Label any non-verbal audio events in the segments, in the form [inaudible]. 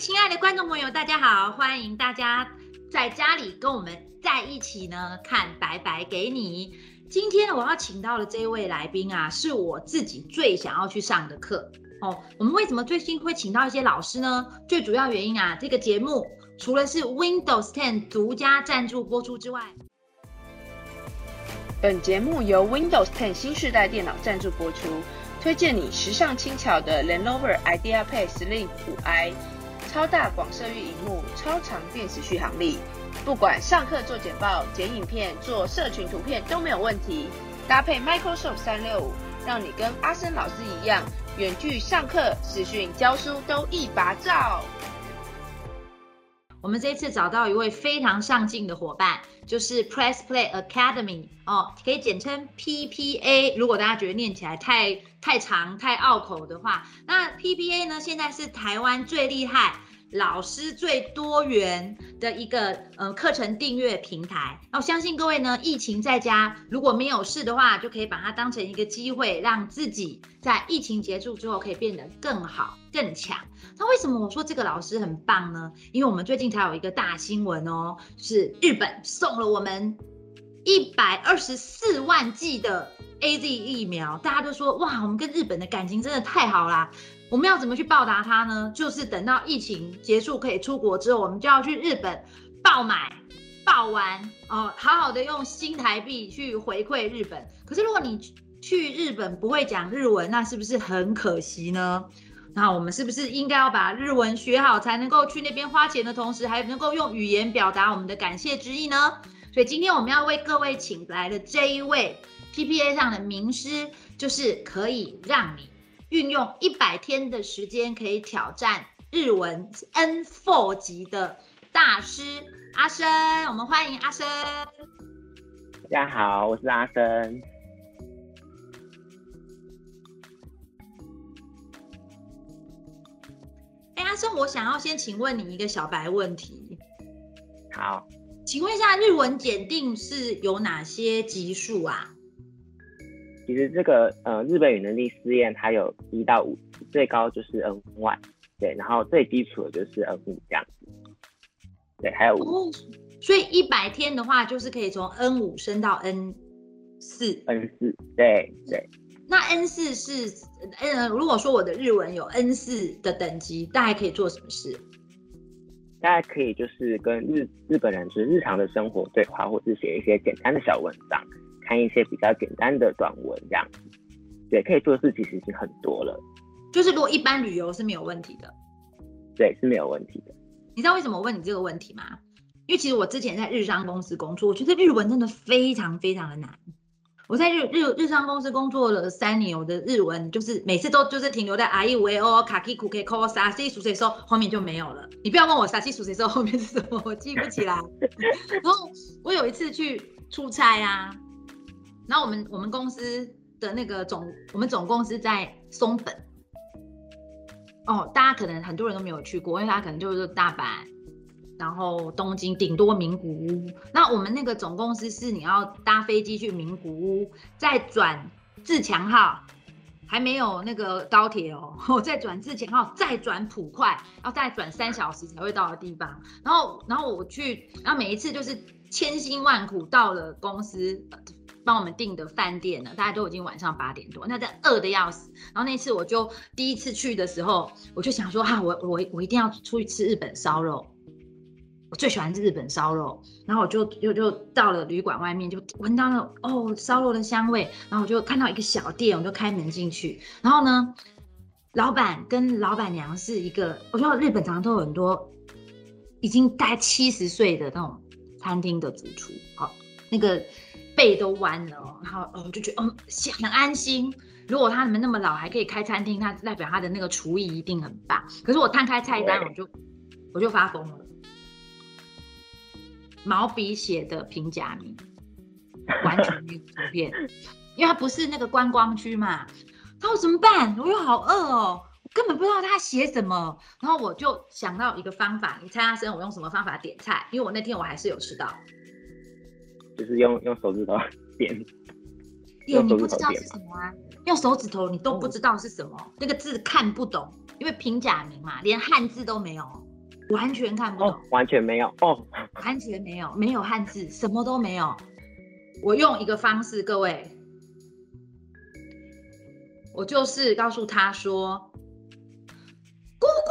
亲爱的观众朋友，大家好！欢迎大家在家里跟我们在一起呢，看白白给你。今天我要请到的这位来宾啊，是我自己最想要去上的课哦。我们为什么最近会请到一些老师呢？最主要原因啊，这个节目除了是 Windows 10独家赞助播出之外，本节目由 Windows 10新世代电脑赞助播出，推荐你时尚轻巧的 Lenovo IdeaPad Slim 5i。超大广色域荧幕，超长电池续航力，不管上课做简报、剪影片、做社群图片都没有问题。搭配 Microsoft 三六五，让你跟阿森老师一样，远距上课、视讯教书都一把照。我们这次找到一位非常上进的伙伴，就是 Press Play Academy 哦，可以简称 PPA。如果大家觉得念起来太太长、太拗口的话，那 PPA 呢，现在是台湾最厉害。老师最多元的一个呃课程订阅平台，那我相信各位呢，疫情在家如果没有事的话，就可以把它当成一个机会，让自己在疫情结束之后可以变得更好更强。那为什么我说这个老师很棒呢？因为我们最近才有一个大新闻哦，是日本送了我们一百二十四万剂的 A Z 疫苗，大家都说哇，我们跟日本的感情真的太好啦。我们要怎么去报答他呢？就是等到疫情结束可以出国之后，我们就要去日本爆买、爆玩哦，好好的用新台币去回馈日本。可是如果你去日本不会讲日文，那是不是很可惜呢？那我们是不是应该要把日文学好，才能够去那边花钱的同时，还能够用语言表达我们的感谢之意呢？所以今天我们要为各位请来的这一位 PPA 上的名师，就是可以让你。运用一百天的时间可以挑战日文 N4 级的大师阿生，我们欢迎阿生。大家好，我是阿生。哎，阿生，我想要先请问你一个小白问题。好，请问一下，日文检定是有哪些级数啊？其实这个呃日本语能力试验，它有一到五级，最高就是 N one，对，然后最基础的就是 N 五这样子，对，还有五，所以一百天的话，就是可以从 N 五升到 N 四，N 四，对对。那 N 四是，呃，如果说我的日文有 N 四的等级，大概可以做什么事？大家可以就是跟日日本人就是日常的生活对话，或是写一些简单的小文章。看一些比较简单的短文，这样子，对，可以做的事其实已经很多了。就是如果一般旅游是没有问题的，对，是没有问题的。你知道为什么我问你这个问题吗？因为其实我之前在日商公司工作，我觉得日文真的非常非常的难。我在日日日商公司工作了三年，我的日文就是每次都就是停留在 I V O 卡 K 库 K K S A C 数谁说后面就没有了。你不要问我 A C 数谁说后面是什么，我记不起来。[laughs] 然后我有一次去出差啊。然后我们我们公司的那个总，我们总公司在松本，哦，大家可能很多人都没有去过，因为他可能就是大阪，然后东京，顶多名古屋。那我们那个总公司是你要搭飞机去名古屋，再转自强号，还没有那个高铁哦，[laughs] 再转自强号，再转普快，要再转三小时才会到的地方。然后然后我去，然后每一次就是千辛万苦到了公司。帮我们订的饭店呢，大家都已经晚上八点多，那在饿的要死。然后那次我就第一次去的时候，我就想说哈，我我我一定要出去吃日本烧肉，我最喜欢吃日本烧肉。然后我就就就到了旅馆外面，就闻到了哦烧肉的香味。然后我就看到一个小店，我就开门进去。然后呢，老板跟老板娘是一个，我觉得日本常常都有很多已经大概七十岁的那种餐厅的主厨，好那个。背都弯了，然后我就觉得，嗯，很安心。如果他们那么老还可以开餐厅，那代表他的那个厨艺一定很棒。可是我摊开菜单，我就我就发疯了。毛笔写的平假名，[laughs] 完全没有图片，因为它不是那个观光区嘛。他说怎么办？我又好饿哦，我根本不知道他写什么。然后我就想到一个方法，你猜他生我用什么方法点菜？因为我那天我还是有吃到。就是用用手指头 [laughs] 点，点你不知道是什么啊？用手指头你都不知道是什么，那个字看不懂，因为平假名嘛，连汉字都没有。完全看不懂，哦，完全没有哦，完全没有，没有汉字，什么都没有。我用一个方式，各位，我就是告诉他说：“咕咕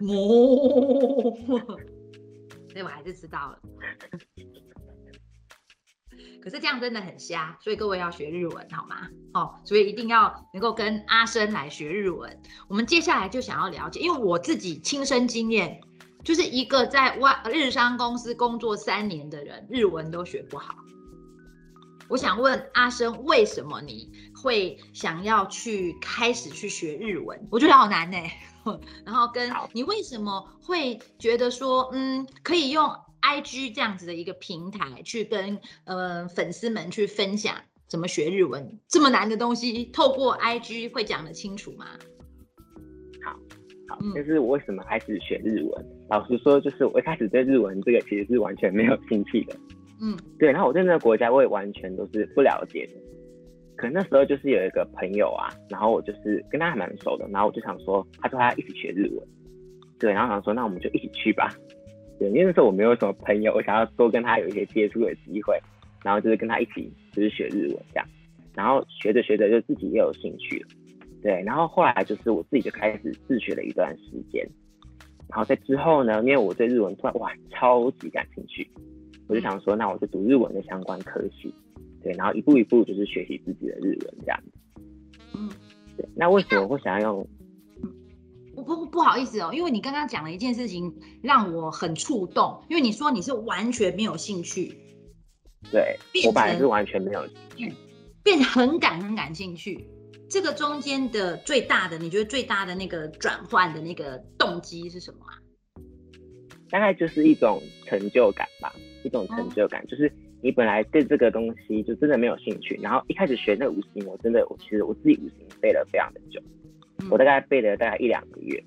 咕，[laughs] 哞。”所以我还是知道了。可是这样真的很瞎，所以各位要学日文好吗？哦，所以一定要能够跟阿生来学日文。我们接下来就想要了解，因为我自己亲身经验，就是一个在外日商公司工作三年的人，日文都学不好。我想问阿生，为什么你会想要去开始去学日文？我觉得好难呢。[laughs] 然后跟你为什么会觉得说，嗯，可以用 I G 这样子的一个平台去跟呃粉丝们去分享怎么学日文这么难的东西，透过 I G 会讲得清楚吗？好，好，就是我为什么开始学日文？老实说，就是我一开始对日文这个其实是完全没有兴趣的。嗯，对，然后我对那个国家我也完全都是不了解的。可能那时候就是有一个朋友啊，然后我就是跟他还蛮熟的，然后我就想说，他说他要一起学日文，对，然后想说那我们就一起去吧。对，因为那时候我没有什么朋友，我想要多跟他有一些接触的机会，然后就是跟他一起就是学日文这样，然后学着学着就自己也有兴趣了，对，然后后来就是我自己就开始自学了一段时间，然后在之后呢，因为我对日文突然哇超级感兴趣，我就想说那我就读日文的相关科系，对，然后一步一步就是学习自己的日文这样子，嗯，对，那为什么会想要用？不不好意思哦，因为你刚刚讲了一件事情让我很触动，因为你说你是完全没有兴趣，对，我本来是完全没有兴趣，变成很感很感兴趣，这个中间的最大的，你觉得最大的那个转换的那个动机是什么啊？大概就是一种成就感吧，一种成就感，就是你本来对这个东西就真的没有兴趣，然后一开始学那五行，我真的我其实我自己五行背了非常的久。我大概背了大概一两个月，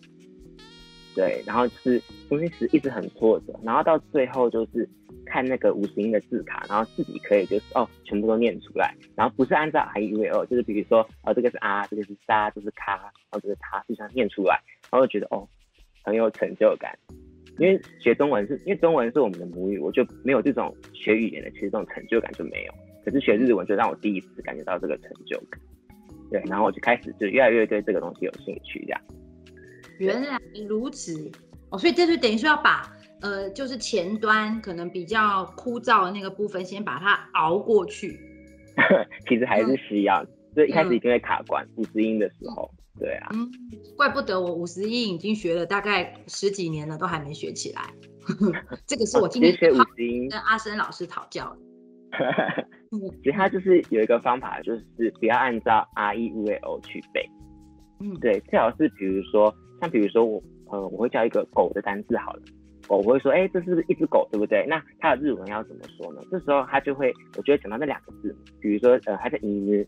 对，然后就是中间是一直很挫折，然后到最后就是看那个五十音的字卡，然后自己可以就是哦全部都念出来，然后不是按照 I U V O，就是比如说哦这个是啊，这个是沙，这是卡，然后这是他，就想念出来，然后觉得哦很有成就感，因为学中文是因为中文是我们的母语，我就没有这种学语言的其实这种成就感就没有，可是学日文就让我第一次感觉到这个成就感。对，然后我就开始就越来越对这个东西有兴趣，这样。原来如此哦，所以这就等于说要把呃，就是前端可能比较枯燥的那个部分，先把它熬过去。[laughs] 其实还是需要，所以一开始一定会卡关五十音的时候。对啊，嗯，怪不得我五十音已经学了大概十几年了，都还没学起来。[laughs] 这个是我今天学五十音跟阿生老师讨教的。[laughs] 其实它就是有一个方法，就是不要按照 R E U A O 去背。嗯，对，最好是比如说，像比如说我，呃，我会叫一个狗的单字好了，狗我会说，哎，这是一只狗，对不对？那它的日文要怎么说呢？这时候它就会，我就会讲到那两个字，比如说，呃，它叫伊呢，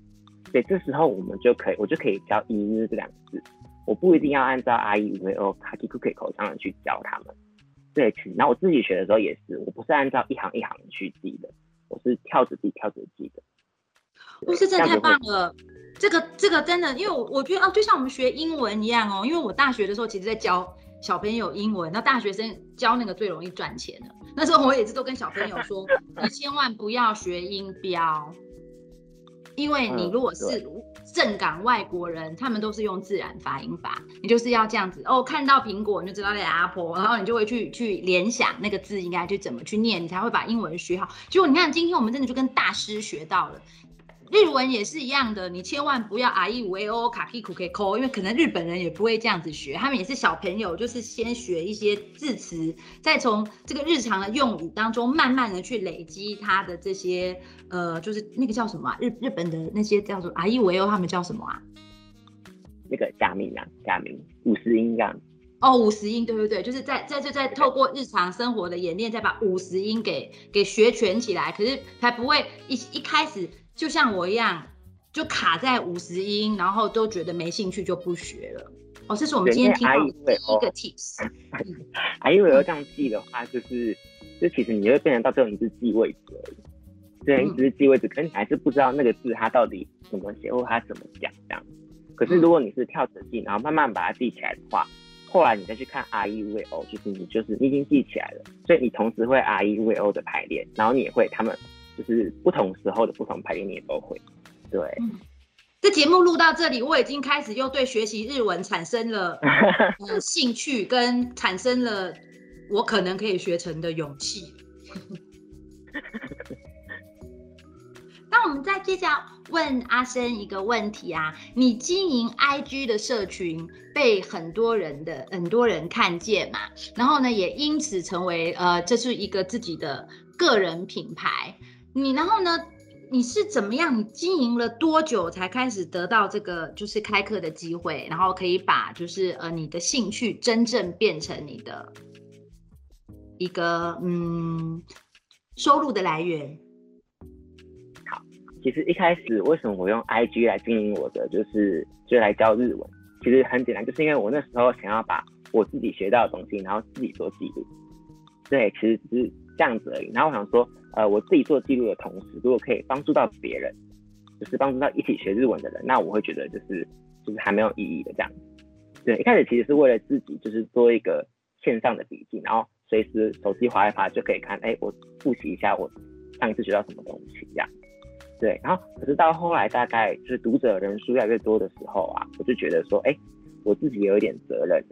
对，这时候我们就可以，我就可以教伊呢这两个字，我不一定要按照 R E U A O 卡基库克口上的去教他们。对，那我自己学的时候也是，我不是按照一行一行去记的。我是跳着记，跳着记的。哇，这真的太棒了！这个这个真的，因为我我觉得哦，就像我们学英文一样哦。因为我大学的时候，其实在教小朋友英文，那大学生教那个最容易赚钱的。那时候我也是都跟小朋友说，[laughs] 你千万不要学音标。因为你如果是正港外国人，他们都是用自然发音法，你就是要这样子哦。看到苹果你就知道那 apple，然后你就会去去联想那个字应该去怎么去念，你才会把英文学好。结果你看今天我们真的就跟大师学到了。日文也是一样的，你千万不要 i e v o 卡 p 库 k o 因为可能日本人也不会这样子学，他们也是小朋友，就是先学一些字词，再从这个日常的用语当中慢慢的去累积他的这些呃，就是那个叫什么？日日本的那些叫做 i e v o 他们叫什么啊？那个假名啊，假名五十音这样。哦，五十音，对对对，就是在在就在透过日常生活的演练，再把五十音给给学全起来，可是才不会一一开始。就像我一样，就卡在五十音，然后都觉得没兴趣就不学了。哦，这是我们今天听到第一个 tips。[laughs] 还以为要这样记的话，就是就其实你会变成到最后你是记位置而已。虽然你只是记位置，可是你还是不知道那个字它到底怎么写或它怎么讲这样。可是如果你是跳着记，然后慢慢把它记起来的话，后来你再去看 R E V O，就是你就是你已经记起来了，所以你同时会 R E V O 的排列，然后你也会他们就是不同时候的不同排列，你也都会。对，这节目录到这里，我已经开始又对学习日文产生了 [laughs] 呃兴趣，跟产生了我可能可以学成的勇气。[laughs] 那我们再接着问阿生一个问题啊，你经营 IG 的社群被很多人的很多人看见嘛，然后呢也因此成为呃这是一个自己的个人品牌，你然后呢你是怎么样？你经营了多久才开始得到这个就是开课的机会，然后可以把就是呃你的兴趣真正变成你的一个嗯收入的来源？好其实一开始为什么我用 IG 来经营我的，就是就来教日文，其实很简单，就是因为我那时候想要把我自己学到的东西，然后自己做记录。对，其实只是这样子而已。然后我想说，呃，我自己做记录的同时，如果可以帮助到别人，就是帮助到一起学日文的人，那我会觉得就是就是还没有意义的这样。对，一开始其实是为了自己，就是做一个线上的笔记，然后随时手机划一划就可以看，哎，我复习一下我上一次学到什么东西这样。对，然后可是到后来，大概就是读者人数越来越多的时候啊，我就觉得说，哎，我自己有一点责任，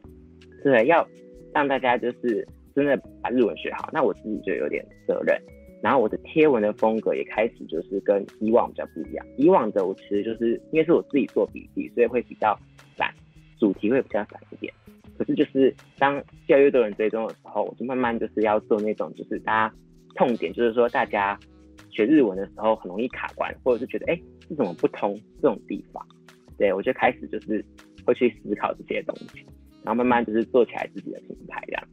对，要让大家就是真的把日文学好，那我自己就有点责任。然后我的贴文的风格也开始就是跟以往比较不一样。以往的我其实就是因为是我自己做笔记，所以会比较散，主题会比较散一点。可是就是当越来越多人追踪的时候，我就慢慢就是要做那种就是大家痛点，就是说大家。学日文的时候很容易卡关，或者是觉得哎，这怎么不通这种地方？对我就开始就是会去思考这些东西，然后慢慢就是做起来自己的品牌这样。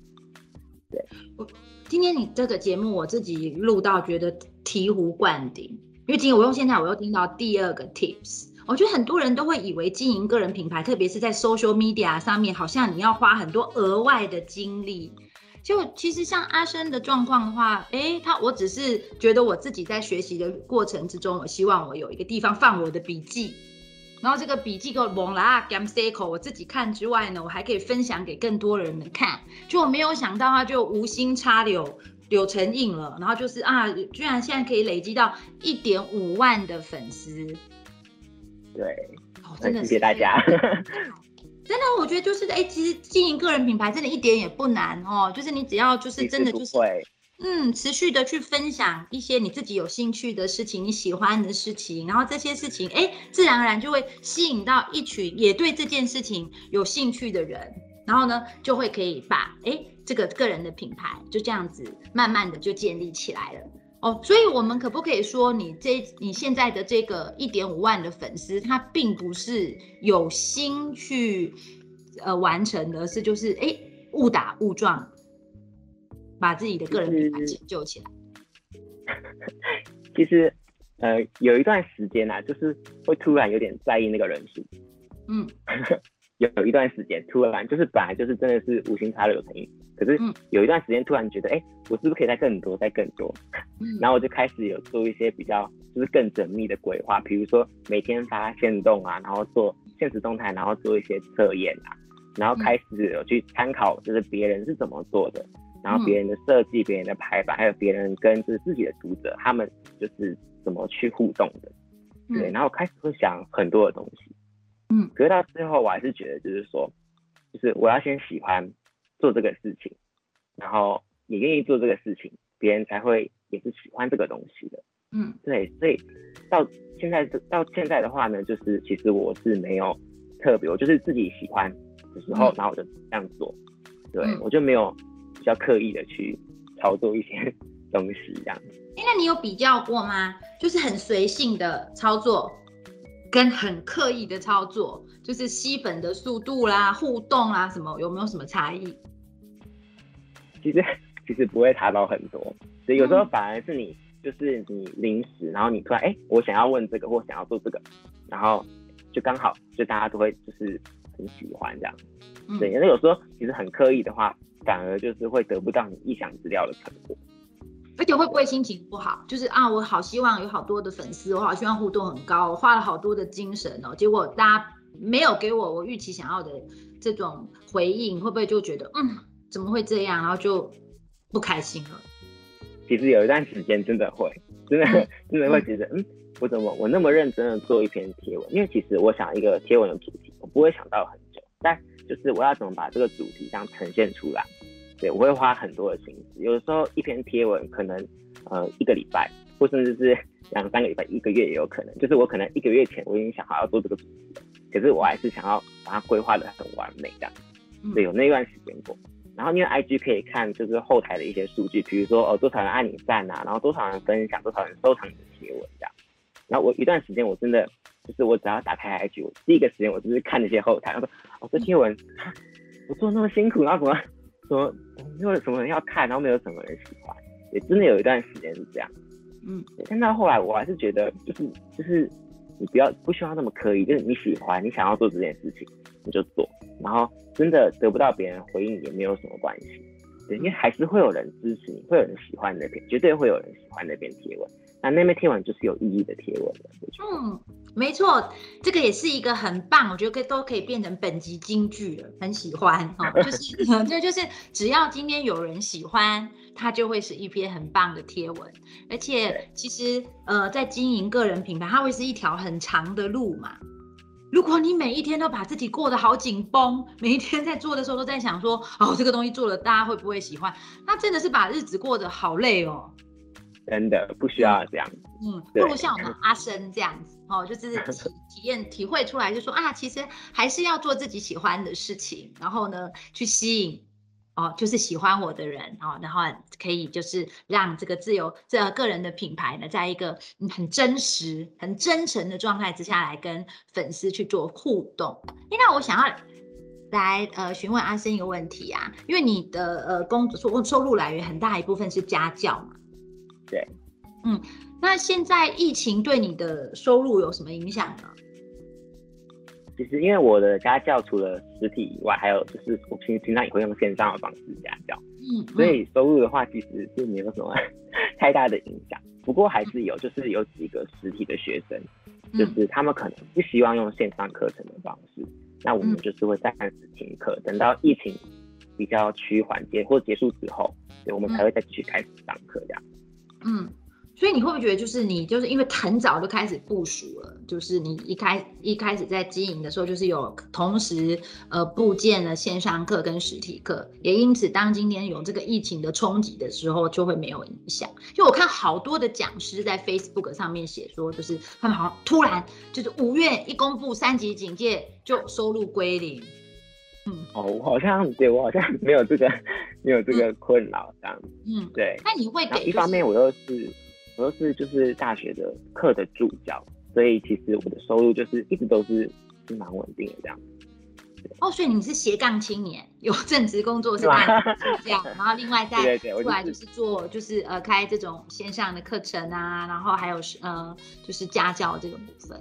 对，我今天你这个节目我自己录到觉得醍醐灌顶，因为今天我用现在我又听到第二个 tips，我觉得很多人都会以为经营个人品牌，特别是在 social media 上面，好像你要花很多额外的精力。就其实像阿生的状况的话，哎，他我只是觉得我自己在学习的过程之中，我希望我有一个地方放我的笔记，然后这个笔记够蒙啦，gam c 口我自己看之外呢，我还可以分享给更多人们看。就我没有想到，他就无心插柳柳成荫了，然后就是啊，居然现在可以累积到一点五万的粉丝。对，真的谢谢大家。真的，我觉得就是哎，其实经营个人品牌真的一点也不难哦，就是你只要就是真的就是嗯，持续的去分享一些你自己有兴趣的事情，你喜欢的事情，然后这些事情哎，自然而然就会吸引到一群也对这件事情有兴趣的人，然后呢，就会可以把哎这个个人的品牌就这样子慢慢的就建立起来了。哦，所以我们可不可以说，你这你现在的这个一点五万的粉丝，他并不是有心去呃完成的，是就是哎误打误撞把自己的个人品牌成就起来。[laughs] 其实呃有一段时间啊，就是会突然有点在意那个人数，嗯。[laughs] 有一段时间突然就是本来就是真的是无心插柳成荫，可是有一段时间突然觉得，哎，我是不是可以再更多再更多？然后我就开始有做一些比较就是更缜密的规划，比如说每天发现动啊，然后做现实动态，然后做一些测验啊，然后开始有去参考就是别人是怎么做的，然后别人的设计、别人的排版，还有别人跟就是自己的读者他们就是怎么去互动的，对，然后开始会想很多的东西。嗯，可是到最后，我还是觉得，就是说，就是我要先喜欢做这个事情，然后你愿意做这个事情，别人才会也是喜欢这个东西的。嗯，对，所以到现在到现在的话呢，就是其实我是没有特别，我就是自己喜欢的时候，然后我就这样做。对，我就没有比较刻意的去操作一些 [laughs] 东西这样。哎，那你有比较过吗？就是很随性的操作。跟很刻意的操作，就是吸粉的速度啦、互动啦什么，有没有什么差异？其实 [laughs] 其实不会差到很多，所以有时候反而是你就是你临时，然后你突然哎，我想要问这个或想要做这个，然后就刚好就大家都会就是很喜欢这样。对，那有时候其实很刻意的话，反而就是会得不到你意想之料的成果。而且会不会心情不好？就是啊，我好希望有好多的粉丝，我好希望互动很高，我花了好多的精神哦，结果大家没有给我我预期想要的这种回应，会不会就觉得嗯怎么会这样，然后就不开心了？其实有一段时间真的会，真的真的会觉得嗯，我怎么我那么认真的做一篇贴文？因为其实我想一个贴文的主题，我不会想到很久，但就是我要怎么把这个主题这样呈现出来？对我会花很多的心思，有的时候一篇贴文可能呃一个礼拜，或甚至是两三个礼拜、一个月也有可能。就是我可能一个月前我已经想好要做这个主题了，可是我还是想要把它规划的很完美这样。对，有那段时间过。然后因为 IG 可以看就是后台的一些数据，比如说哦多少人按你赞啊，然后多少人分享，多少人收藏你的贴文这样。然后我一段时间我真的就是我只要打开 IG，我第一个时间我就是看那些后台，然后说哦这贴文我做那么辛苦，然后怎么？说没有什么人要看，然后没有什么人喜欢，也真的有一段时间是这样。嗯，但到后来我还是觉得，就是就是你不要不需要那么刻意，就是你喜欢，你想要做这件事情，你就做。然后真的得不到别人回应也没有什么关系，对，因为还是会有人支持你，会有人喜欢那篇，绝对会有人喜欢那篇贴文。那那篇贴文就是有意义的贴文了。嗯，没错，这个也是一个很棒，我觉得可以都可以变成本集金句了，很喜欢哦。[laughs] 就是这就是只要今天有人喜欢，它就会是一篇很棒的贴文。而且其实呃，在经营个人品牌，它会是一条很长的路嘛。如果你每一天都把自己过得好紧绷，每一天在做的时候都在想说，哦，这个东西做了大家会不会喜欢？那真的是把日子过得好累哦。真的不需要这样，嗯，不如像我们阿生这样子哦，就是 [laughs] 体体验体会出来，就说啊，其实还是要做自己喜欢的事情，然后呢，去吸引哦，就是喜欢我的人哦，然后可以就是让这个自由这个人的品牌呢，在一个很真实、很真诚的状态之下来跟粉丝去做互动。那我想要来呃询问阿生一个问题啊，因为你的呃工作收收入来源很大一部分是家教嘛。对，嗯，那现在疫情对你的收入有什么影响呢？其实因为我的家教除了实体以外，还有就是我平平常也会用线上的方式家教，嗯，所以收入的话其实是没有什么 [laughs] 太大的影响。不过还是有，就是有几个实体的学生，就是他们可能不希望用线上课程的方式，那我们就是会暂时停课，等到疫情比较趋缓结或结束之后，对，我们才会再继续开始上课这样。嗯，所以你会不会觉得，就是你就是因为很早就开始部署了，就是你一开一开始在经营的时候，就是有同时呃部建了线上课跟实体课，也因此当今天有这个疫情的冲击的时候，就会没有影响。就我看好多的讲师在 Facebook 上面写说，就是他们好像突然就是五月一公布三级警戒，就收入归零。嗯，哦，我好像对我好像没有这个 [laughs] 没有这个困扰这样子。嗯，对。那你会给一方面，我又是我又是就是大学的课的助教，所以其实我的收入就是一直都是是蛮稳定的这样。哦，所以你是斜杠青年，有正职工作是干助教，然后另外再出来就是做就是呃开这种线上的课程啊，然后还有是呃就是家教这个部分。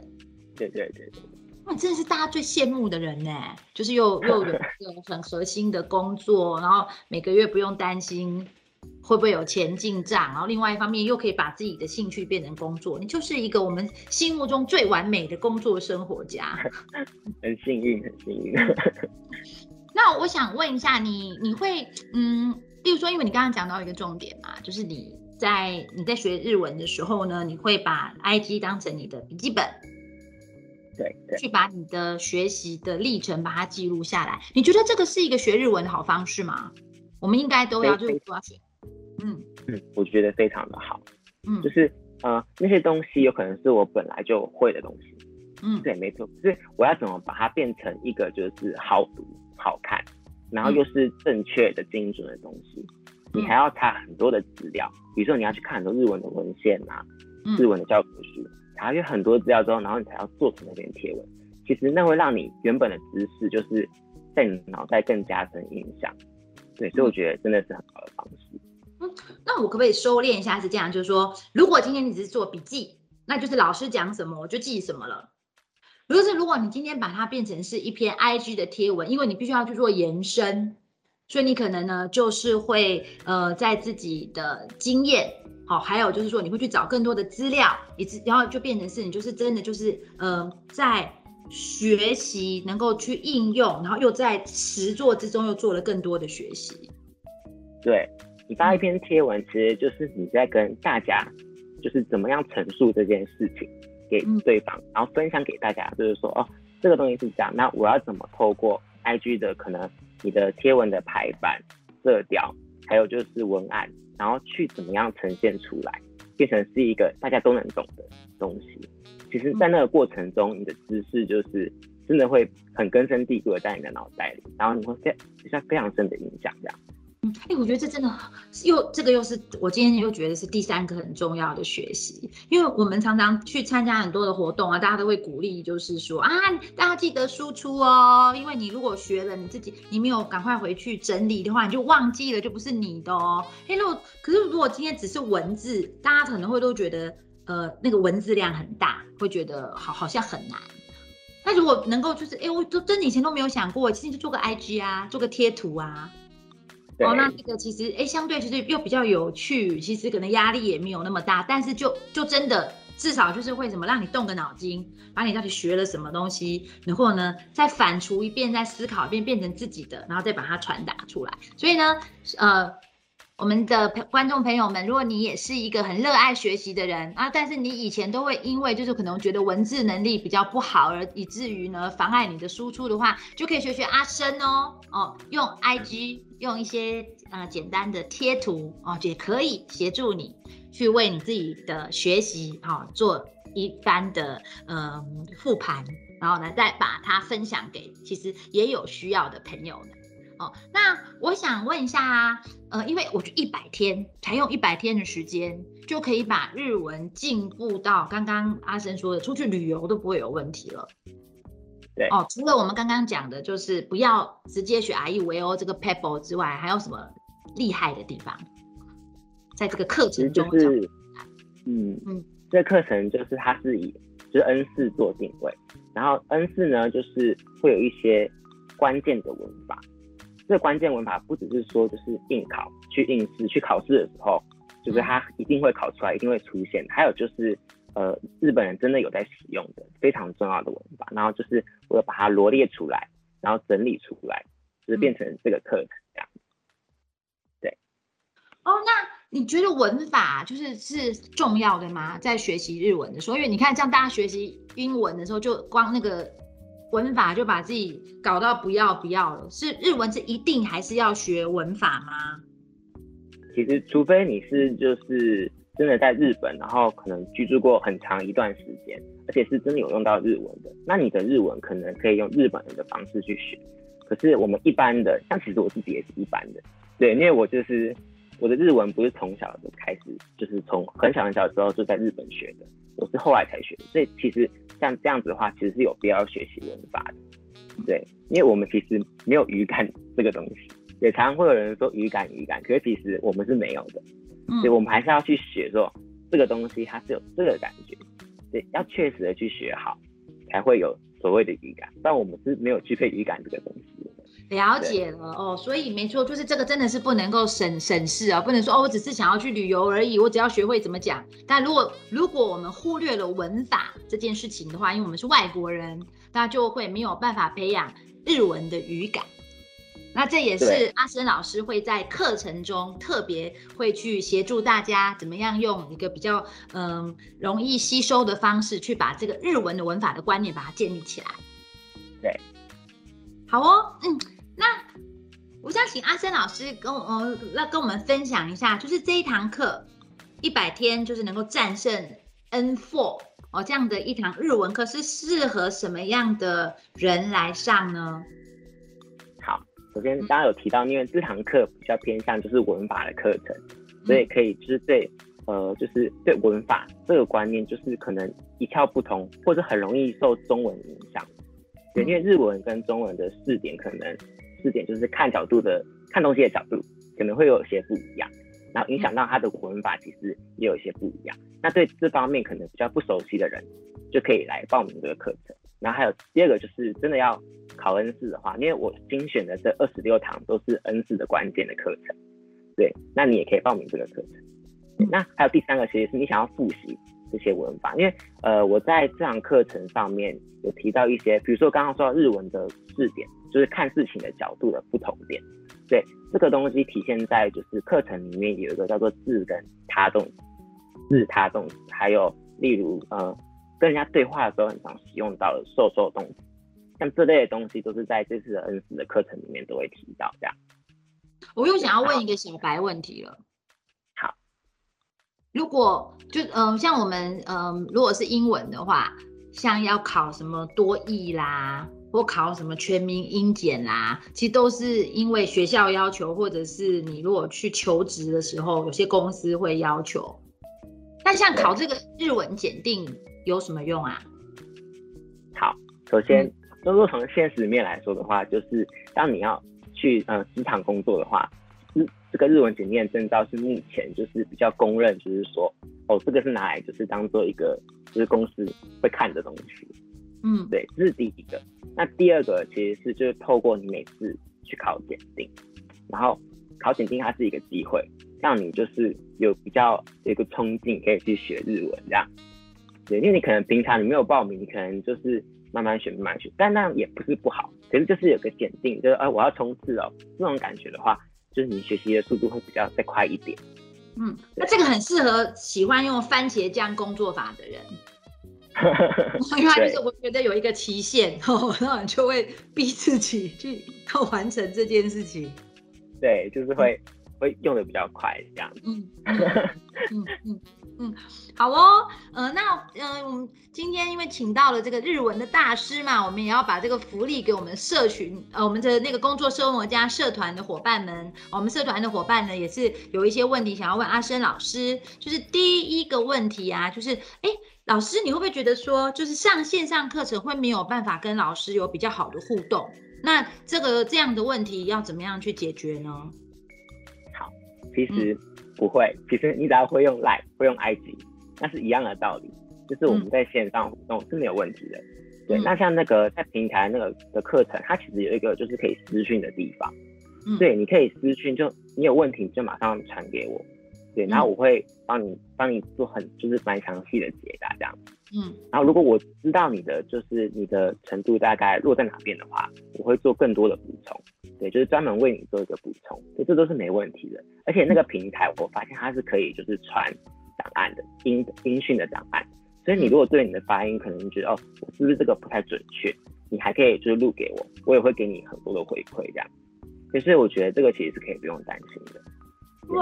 对对对对。那真的是大家最羡慕的人呢，就是又又有 [laughs] 很核心的工作，然后每个月不用担心会不会有钱进账，然后另外一方面又可以把自己的兴趣变成工作，你就是一个我们心目中最完美的工作生活家。[laughs] 很幸运，很幸运。[laughs] 那我想问一下你，你会嗯，例如说，因为你刚刚讲到一个重点嘛，就是你在你在学日文的时候呢，你会把 IG 当成你的笔记本。对，去把你的学习的历程把它记录下来。你觉得这个是一个学日文的好方式吗？我们应该都要就是都要学。嗯嗯，我觉得非常的好。嗯，就是呃那些东西有可能是我本来就会的东西。嗯，对，没错。可是我要怎么把它变成一个就是好读、好看，然后又是正确的、精准的东西？你还要查很多的资料，比如说你要去看很多日文的文献啊，日文的教科书。查阅很多资料之后，然后你才要做成那篇贴文。其实那会让你原本的知识，就是在你脑袋更加深印象。对，所以我觉得真的是很好的方式。嗯，那我可不可以收敛一下？是这样，就是说，如果今天你只是做笔记，那就是老师讲什么我就记什么了。如果是如果你今天把它变成是一篇 IG 的贴文，因为你必须要去做延伸，所以你可能呢就是会呃在自己的经验。好，还有就是说，你会去找更多的资料，以及然后就变成是你就是真的就是，呃，在学习，能够去应用，然后又在实作之中又做了更多的学习。对你发一篇贴文，其实就是你在跟大家，就是怎么样陈述这件事情给对方，然后分享给大家，就是说哦，这个东西是这样，那我要怎么透过 IG 的可能你的贴文的排版、色调，还有就是文案，然后去怎么样呈现出来，变成是一个大家都能懂的东西。其实，在那个过程中，你的知识就是真的会很根深蒂固的在你的脑袋里，然后你会非留下非常深的印象，这样。嗯，哎，我觉得这真的又这个又是我今天又觉得是第三个很重要的学习，因为我们常常去参加很多的活动啊，大家都会鼓励，就是说啊，大家记得输出哦，因为你如果学了你自己，你没有赶快回去整理的话，你就忘记了，就不是你的哦。哎，如果可是如果今天只是文字，大家可能会都觉得呃那个文字量很大，会觉得好好像很难。那如果能够就是哎，我都真的以前都没有想过，其实就做个 IG 啊，做个贴图啊。哦，那这个其实哎，相对其实又比较有趣，其实可能压力也没有那么大，但是就就真的至少就是会什么让你动个脑筋，把你到底学了什么东西，然后呢再反刍一遍，再思考一遍，变成自己的，然后再把它传达出来。所以呢，呃。我们的观众朋友们，如果你也是一个很热爱学习的人啊，但是你以前都会因为就是可能觉得文字能力比较不好，而以至于呢妨碍你的输出的话，就可以学学阿生哦哦，用 IG 用一些呃简单的贴图哦，也可以协助你去为你自己的学习哈做一番的嗯复盘，然后呢再把它分享给其实也有需要的朋友呢。哦，那我想问一下啊，呃，因为我觉得一百天才用一百天的时间，就可以把日文进步到刚刚阿生说的，出去旅游都不会有问题了。对，哦，除了我们刚刚讲的，就是不要直接学 I E V O 这个 Pebble 之外，还有什么厉害的地方？在这个课程中，就是嗯嗯，这课程就是它是以就是 N 四做定位，然后 N 四呢就是会有一些关键的文法。这关键文法不只是说就是应考去应试去考试的时候，就是它一定会考出来，一定会出现。还有就是呃日本人真的有在使用的非常重要的文法，然后就是我要把它罗列出来，然后整理出来，就是变成这个课程这样。对。哦，那你觉得文法就是是重要的吗？在学习日文的时候，因为你看像大家学习英文的时候，就光那个。文法就把自己搞到不要不要了，是日文是一定还是要学文法吗？其实，除非你是就是真的在日本，然后可能居住过很长一段时间，而且是真的有用到日文的，那你的日文可能可以用日本人的方式去学。可是我们一般的，像其实我自己也是一般的，对，因为我就是我的日文不是从小就开始，就是从很小很小的时候就在日本学的。我是后来才学的，所以其实像这样子的话，其实是有必要学习文法的，对，因为我们其实没有语感这个东西，也常常会有人说语感语感，可是其实我们是没有的，所以我们还是要去学说这个东西它是有这个感觉，对，要确实的去学好，才会有所谓的语感，但我们是没有具备语感这个东西。了解了哦，所以没错，就是这个真的是不能够省省事啊，不能说哦，我只是想要去旅游而已，我只要学会怎么讲。但如果如果我们忽略了文法这件事情的话，因为我们是外国人，那就会没有办法培养日文的语感。那这也是阿生老师会在课程中特别会去协助大家怎么样用一个比较嗯容易吸收的方式去把这个日文的文法的观念把它建立起来。对，好哦，嗯。那我想请阿森老师跟我呃，那跟我们分享一下，就是这一堂课一百天就是能够战胜 N four 哦这样的一堂日文课是适合什么样的人来上呢？好，首先大家有提到，因为这堂课比较偏向就是文法的课程，所以可以就是对呃就是对文法这个观念就是可能一窍不通，或者很容易受中文影响。对，因为日文跟中文的四点可能。四点就是看角度的看东西的角度可能会有些不一样，然后影响到他的文法其实也有一些不一样。那对这方面可能比较不熟悉的人就可以来报名这个课程。然后还有第二个就是真的要考 N 四的话，因为我精选的这二十六堂都是 N 四的关键的课程，对，那你也可以报名这个课程。那还有第三个其实是你想要复习这些文法，因为呃我在这堂课程上面有提到一些，比如说刚刚说到日文的字典，就是看事情的角度的不同点。对，这个东西体现在就是课程里面有一个叫做字跟他动字他动词，还有例如呃跟人家对话的时候很常使用到的受受动词，像这类的东西都是在这次的 N 四的课程里面都会提到这样。我又想要问一个小白问题了。好，如果就嗯，像我们嗯，如果是英文的话，像要考什么多译啦，或考什么全民英检啦，其实都是因为学校要求，或者是你如果去求职的时候，有些公司会要求。但像考这个日文检定有什么用啊？好，首先，如果从现实面来说的话，就是当你要。去呃职场工作的话，日这个日文检定证照是目前就是比较公认，就是说哦这个是拿来就是当做一个就是公司会看的东西，嗯，对，这是第一个。那第二个其实是就是透过你每次去考检定，然后考检定它是一个机会，让你就是有比较有一个冲劲可以去学日文这样。对，因为你可能平常你没有报名，你可能就是慢慢学慢慢学，但那样也不是不好。可是就是有个检定，就是啊，我要冲刺哦，这种感觉的话，就是你学习的速度会比较再快一点。嗯，那这个很适合喜欢用番茄酱工作法的人，[laughs] 因为就是我觉得有一个期限，[laughs] 然后就会逼自己去要完成这件事情。对，就是会。会用的比较快，这样。嗯嗯嗯嗯，好哦。呃，那呃，我们今天因为请到了这个日文的大师嘛，我们也要把这个福利给我们社群，呃，我们的那个工作生活家社团的伙伴们。我们社团的伙伴呢，也是有一些问题想要问阿生老师。就是第一个问题啊，就是，哎，老师，你会不会觉得说，就是上线上课程会没有办法跟老师有比较好的互动？那这个这样的问题要怎么样去解决呢？好其实不会，其实你只要会用 Line，会用 IG，那是一样的道理，就是我们在线上互动是没有问题的。对，那像那个在平台那个的课程，它其实有一个就是可以私讯的地方，对，你可以私讯，就你有问题就马上传给我，对，然后我会帮你帮你做很就是蛮详细的解答这样。嗯，然后如果我知道你的就是你的程度大概落在哪边的话，我会做更多的补充。对，就是专门为你做一个补充，所以这都是没问题的。而且那个平台，我发现它是可以就是传档案的音音讯的档案，所以你如果对你的发音可能觉得哦，我是不是这个不太准确，你还可以就是录给我，我也会给你很多的回馈这样。其实我觉得这个其实是可以不用担心的。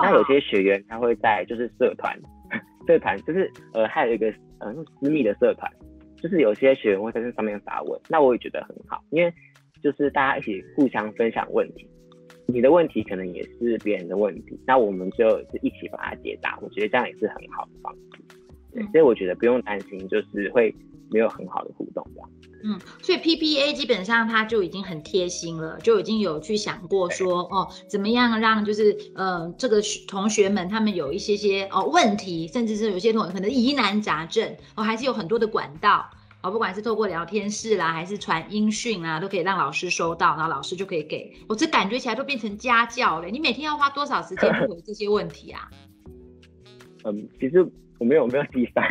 那有些学员他会在就是社团，[laughs] 社团就是呃还有一个呃私密的社团，就是有些学员会在这上面发问，那我也觉得很好，因为。就是大家一起互相分享问题，你的问题可能也是别人的问题，那我们就一起把它解答。我觉得这样也是很好的方式。对，所以我觉得不用担心，就是会没有很好的互动这样。嗯，所以 PPA 基本上他就已经很贴心了，就已经有去想过说，哦，怎么样让就是呃这个同学们他们有一些些哦问题，甚至是有些同学可能疑难杂症，哦还是有很多的管道。哦，不管是透过聊天室啦，还是传音讯啊，都可以让老师收到，然后老师就可以给我。这感觉起来都变成家教了。你每天要花多少时间 [laughs] 回这些问题啊？嗯，其实我没有没有计算，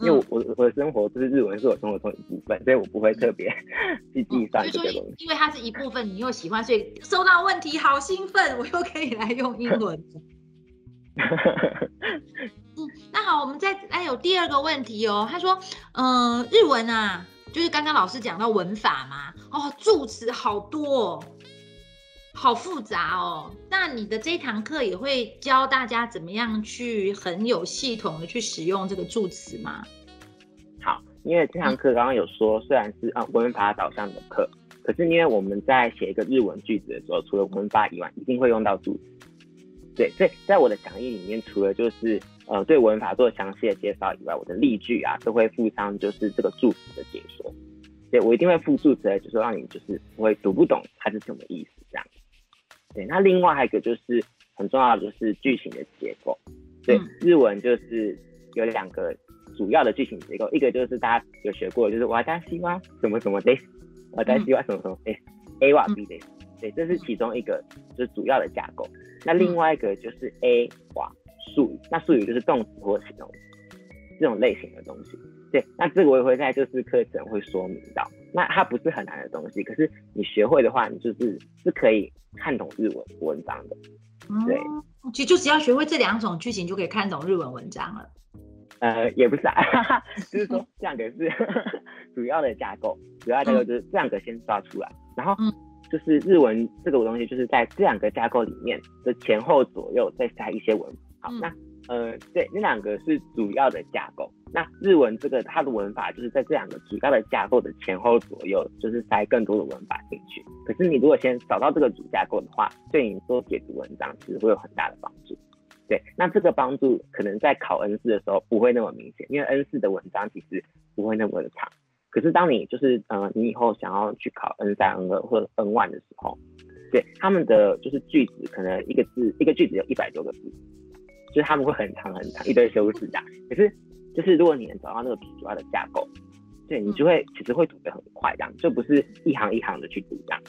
因为我我我的生活就是日文是我生活中一部分，所以我不会特别去计算这个东西。因为它是一部分，你又喜欢，所以收到问题好兴奋，我又可以来用英文。[laughs] 嗯，那好，我们再来有第二个问题哦。他说，嗯，日文啊，就是刚刚老师讲到文法嘛，哦，助词好多，好复杂哦。那你的这堂课也会教大家怎么样去很有系统的去使用这个助词吗？好，因为这堂课刚刚有说，虽然是啊文法导向的课，可是因为我们在写一个日文句子的时候，除了文法以外，一定会用到助词。对，所以在我的讲义里面，除了就是呃对文法做详细的介绍以外，我的例句啊都会附上就是这个助词的解说。对我一定会附助词，就是让你就是不会读不懂它是什么意思这样。对，那另外还有一个就是很重要的就是句型的结构。对，日文就是有两个主要的句型结构，一个就是大家有学过，就是我家希望什么什么的，我家希望什么什么的，A 哇 B 的。对，这是其中一个就是主要的架构。那另外一个就是 A 话术语，那术语就是动词或形容词。这种类型的东西。对，那这个我也会在就是课程会说明到。那它不是很难的东西，可是你学会的话，你就是是可以看懂日文文章的。对，其实就只要学会这两种句型，就可以看懂日文文章了。呃，也不是啊，[laughs] 就是说这两个是 [laughs] 主要的架构，主要架构就是这两个先抓出来，然后就是日文这个东西就是在这两个架构里面的前后左右再加一些文。好，那呃，对，那两个是主要的架构。那日文这个它的文法就是在这两个主要的架构的前后左右，就是塞更多的文法进去。可是你如果先找到这个主架构的话，对你做解读文章其实会有很大的帮助。对，那这个帮助可能在考 N 四的时候不会那么明显，因为 N 四的文章其实不会那么的长。可是当你就是呃你以后想要去考 N 三、N 二或者 N one 的时候，对他们的就是句子可能一个字一个句子有一百多个字，就是他们会很长很长一堆修饰的。可是就是如果你能找到那个主要的架构，对你就会其实会读得很快，这样就不是一行一行的去读这样。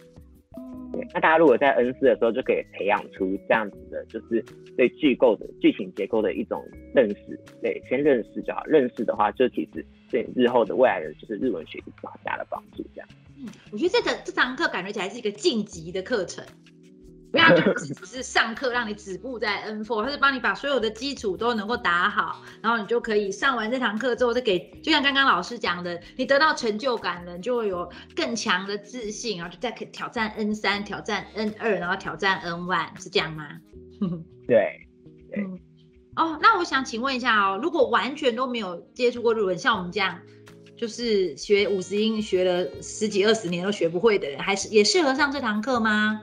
那大家如果在 N 四的时候就可以培养出这样子的，就是对剧构的剧情结构的一种认识。对，先认识就好。认识的话，就其实对日后的未来的就是日文学习有很大的帮助。这样。嗯，我觉得这个这堂课感觉起来是一个晋级的课程。不要就 [laughs] 只是上课让你止步在 N four，他是帮你把所有的基础都能够打好，然后你就可以上完这堂课之后再给，就像刚刚老师讲的，你得到成就感了，你就会有更强的自信，然后就再可以挑战 N 三挑战 N 二然后挑战 N1，是这样吗？对，对。[laughs] 哦，那我想请问一下哦，如果完全都没有接触过日文，像我们这样，就是学五十音学了十几二十年都学不会的人，还是也适合上这堂课吗？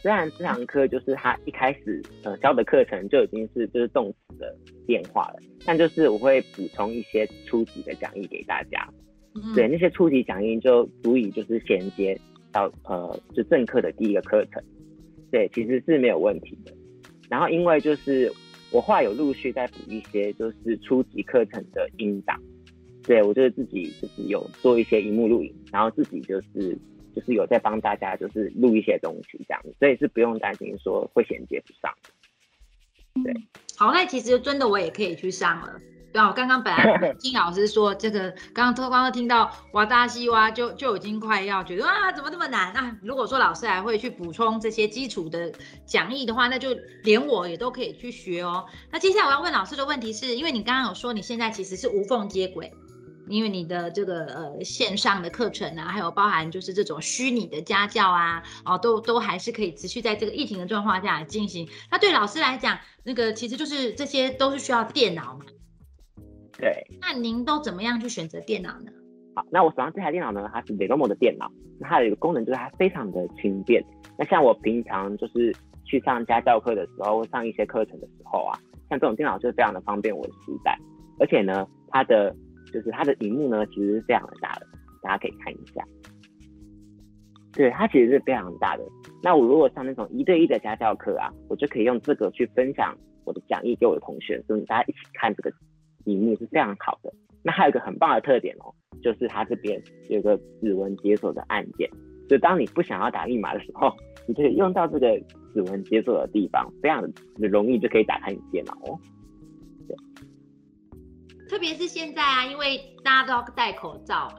虽然这堂课就是他一开始呃教的课程就已经是就是动词的变化了，但就是我会补充一些初级的讲义给大家，对那些初级讲义就足以就是衔接到呃就正课的第一个课程，对其实是没有问题的。然后因为就是我后来有陆续在补一些就是初级课程的音档，对我就是自己就是有做一些荧幕录影，然后自己就是。就是有在帮大家，就是录一些东西这样子，所以是不用担心说会衔接不上。对，好，那其实真的我也可以去上了。对啊，我刚刚本来 [laughs] 听老师说这个，刚刚刚刚听到哇大西哇，就就已经快要觉得啊，怎么这么难啊？如果说老师还会去补充这些基础的讲义的话，那就连我也都可以去学哦。那接下来我要问老师的问题是，因为你刚刚有说你现在其实是无缝接轨。因为你的这个呃线上的课程啊，还有包含就是这种虚拟的家教啊，哦，都都还是可以持续在这个疫情的状况下进行。那对老师来讲，那个其实就是这些都是需要电脑嘛。对。那您都怎么样去选择电脑呢？好，那我手上这台电脑呢，它是 Lenovo 的电脑，那它有一个功能就是它非常的轻便。那像我平常就是去上家教课的时候，上一些课程的时候啊，像这种电脑就是非常的方便我携带，而且呢，它的就是它的荧幕呢，其实是非常的大的，大家可以看一下。对，它其实是非常大的。那我如果上那种一对一的家教课啊，我就可以用这个去分享我的讲义给我的同学，所以大家一起看这个荧幕是非常好的。那还有一个很棒的特点哦，就是它这边有个指纹解锁的按键，所以当你不想要打密码的时候，你可以用到这个指纹解锁的地方，非常的容易就可以打开你电脑哦。特别是现在啊，因为大家都要戴口罩嘛。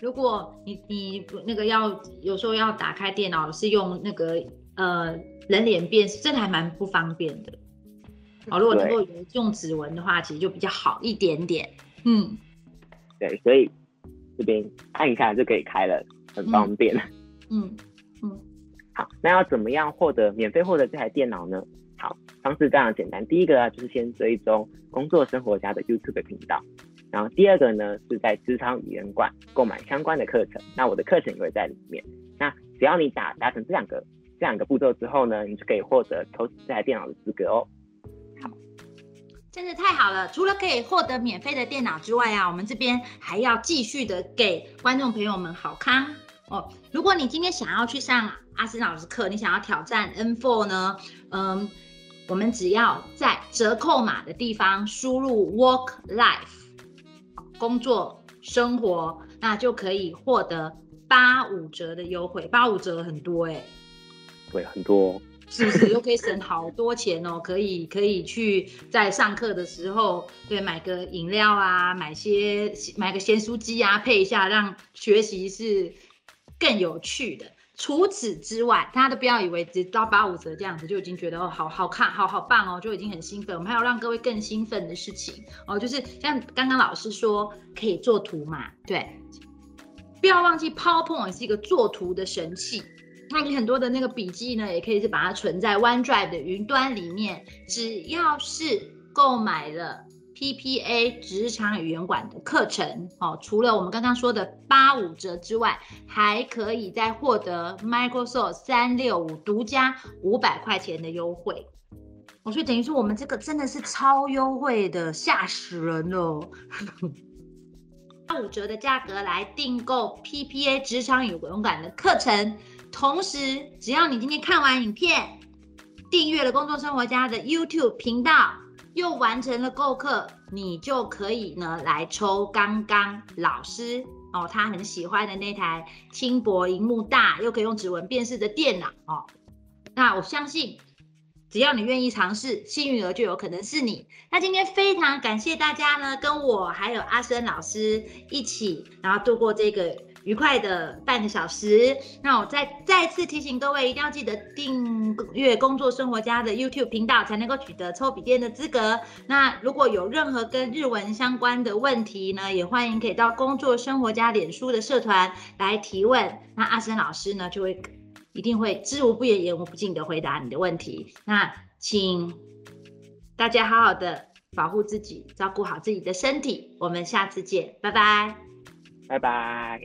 如果你你那个要有时候要打开电脑是用那个呃人脸辨识，真的还蛮不方便的。哦，如果能够用指纹的话，其实就比较好一点点。嗯，对，所以这边按一下就可以开了，很方便。嗯嗯，好，那要怎么样获得免费获得这台电脑呢？好，方式非常简单。第一个啊，就是先追踪工作生活家的 YouTube 频道，然后第二个呢，是在职场语言馆购买相关的课程。那我的课程也会在里面。那只要你达达成这两个这两个步骤之后呢，你就可以获得投资这台电脑的资格哦。好，真的太好了！除了可以获得免费的电脑之外啊，我们这边还要继续的给观众朋友们好康哦。如果你今天想要去上阿森老师课，你想要挑战 N4 呢？嗯。我们只要在折扣码的地方输入 work life，工作生活，那就可以获得八五折的优惠。八五折很多哎，对，很多。是不是又可以省好多钱哦？可以可以去在上课的时候，对，买个饮料啊，买些买个咸酥鸡啊，配一下，让学习是更有趣的。除此之外，大家都不要以为只到八五折这样子就已经觉得哦好好看，好好棒哦，就已经很兴奋。我们还有让各位更兴奋的事情哦，就是像刚刚老师说可以做图嘛，对，不要忘记 PowerPoint 是一个做图的神器。那你很多的那个笔记呢，也可以是把它存在 OneDrive 的云端里面。只要是购买了 PPA 职场语言馆的课程，哦，除了我们刚刚说的八五折之外，还可以再获得 Microsoft 三六五独家五百块钱的优惠。我所以等于说我们这个真的是超优惠的，吓死人了！[laughs] 八五折的价格来订购 PPA 职场语言馆的课程。同时，只要你今天看完影片，订阅了工作生活家的 YouTube 频道，又完成了购课，你就可以呢来抽刚刚老师哦他很喜欢的那台轻薄、荧幕大又可以用指纹辨识的电脑哦。那我相信，只要你愿意尝试，幸运儿就有可能是你。那今天非常感谢大家呢，跟我还有阿生老师一起，然后度过这个。愉快的半个小时，那我再再次提醒各位，一定要记得订阅工作生活家的 YouTube 频道，才能够取得抽笔电的资格。那如果有任何跟日文相关的问题呢，也欢迎可以到工作生活家脸书的社团来提问。那阿生老师呢，就会一定会知无不言，言无不尽的回答你的问题。那请大家好好的保护自己，照顾好自己的身体。我们下次见，拜拜。拜拜。